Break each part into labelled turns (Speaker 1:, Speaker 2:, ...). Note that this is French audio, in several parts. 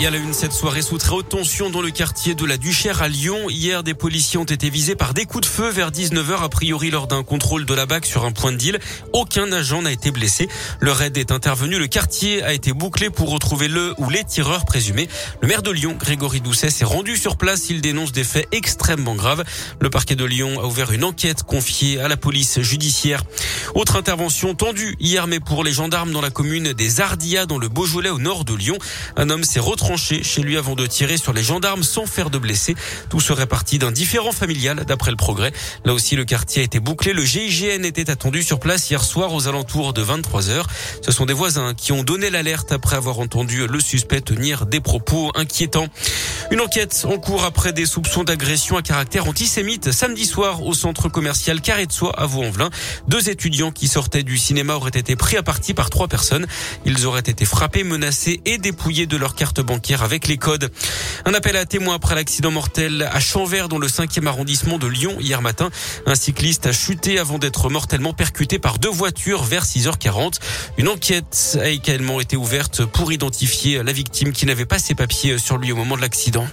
Speaker 1: Et à la une, cette soirée sous très haute tension dans le quartier de la Duchère à Lyon. Hier, des policiers ont été visés par des coups de feu vers 19h, a priori lors d'un contrôle de la BAC sur un point de deal. Aucun agent n'a été blessé. Le raid est intervenu. Le quartier a été bouclé pour retrouver le ou les tireurs présumés. Le maire de Lyon, Grégory Doucet, s'est rendu sur place. Il dénonce des faits extrêmement graves. Le parquet de Lyon a ouvert une enquête confiée à la police judiciaire. Autre intervention tendue hier, mais pour les gendarmes dans la commune des Ardillas, dans le Beaujolais, au nord de Lyon. Un homme s'est retrouvé chez lui avant de tirer sur les gendarmes sans faire de blessés. Tout serait parti d'un différent familial d'après le progrès. Là aussi, le quartier a été bouclé. Le GIGN était attendu sur place hier soir aux alentours de 23 heures. Ce sont des voisins qui ont donné l'alerte après avoir entendu le suspect tenir des propos inquiétants. Une enquête en cours après des soupçons d'agression à caractère antisémite samedi soir au centre commercial Carré de Soie à Vaux-en-Velin. Deux étudiants qui sortaient du cinéma auraient été pris à partie par trois personnes. Ils auraient été frappés, menacés et dépouillés de leur carte bancaire avec les codes. Un appel à témoins après l'accident mortel à Chanvert dans le 5e arrondissement de Lyon hier matin. Un cycliste a chuté avant d'être mortellement percuté par deux voitures vers 6h40. Une enquête a également été ouverte pour identifier la victime qui n'avait pas ses papiers sur lui au moment de l'accident.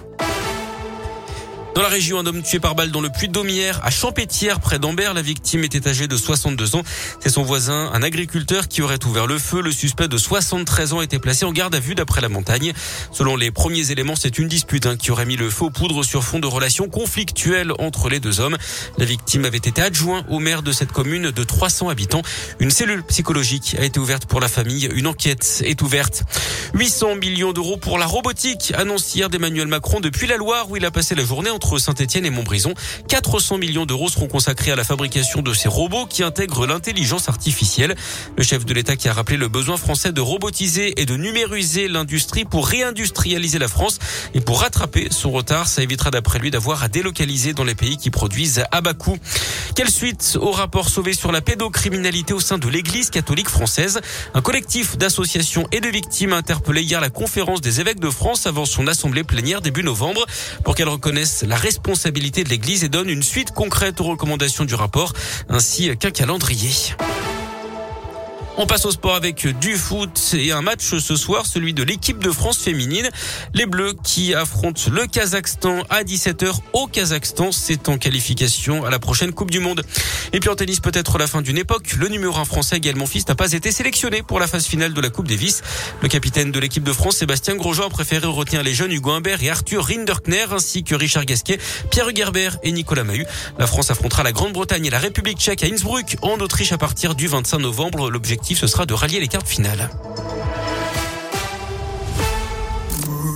Speaker 1: Dans la région, un homme tué par balle dans le puits d'Aumière, à Champétière, près d'Ambert. La victime était âgée de 62 ans. C'est son voisin, un agriculteur, qui aurait ouvert le feu. Le suspect de 73 ans était placé en garde à vue d'après la montagne. Selon les premiers éléments, c'est une dispute hein, qui aurait mis le feu aux poudres sur fond de relations conflictuelles entre les deux hommes. La victime avait été adjoint au maire de cette commune de 300 habitants. Une cellule psychologique a été ouverte pour la famille. Une enquête est ouverte. 800 millions d'euros pour la robotique, annonce hier d'Emmanuel Macron depuis la Loire où il a passé la journée entre Saint-Etienne et Montbrison. 400 millions d'euros seront consacrés à la fabrication de ces robots qui intègrent l'intelligence artificielle. Le chef de l'État qui a rappelé le besoin français de robotiser et de numériser l'industrie pour réindustrialiser la France et pour rattraper son retard. Ça évitera d'après lui d'avoir à délocaliser dans les pays qui produisent à bas coût. Quelle suite au rapport sauvé sur la pédocriminalité au sein de l'Église catholique française? Un collectif d'associations et de victimes a interpellé hier la conférence des évêques de France avant son assemblée plénière début novembre pour qu'elle reconnaisse la responsabilité de l'Église et donne une suite concrète aux recommandations du rapport ainsi qu'un calendrier. On passe au sport avec du foot et un match ce soir, celui de l'équipe de France féminine. Les Bleus qui affrontent le Kazakhstan à 17h au Kazakhstan. C'est en qualification à la prochaine Coupe du Monde. Et puis en tennis, peut-être la fin d'une époque. Le numéro 1 français Gaël Monfils n'a pas été sélectionné pour la phase finale de la Coupe Davis. Le capitaine de l'équipe de France, Sébastien Grosjean, a préféré retenir les jeunes Hugo Humbert et Arthur Rinderkner ainsi que Richard Gasquet, Pierre Hugerbert et Nicolas Mahut. La France affrontera la Grande-Bretagne et la République tchèque à Innsbruck en Autriche à partir du 25 novembre. Ce sera de rallier les cartes finales.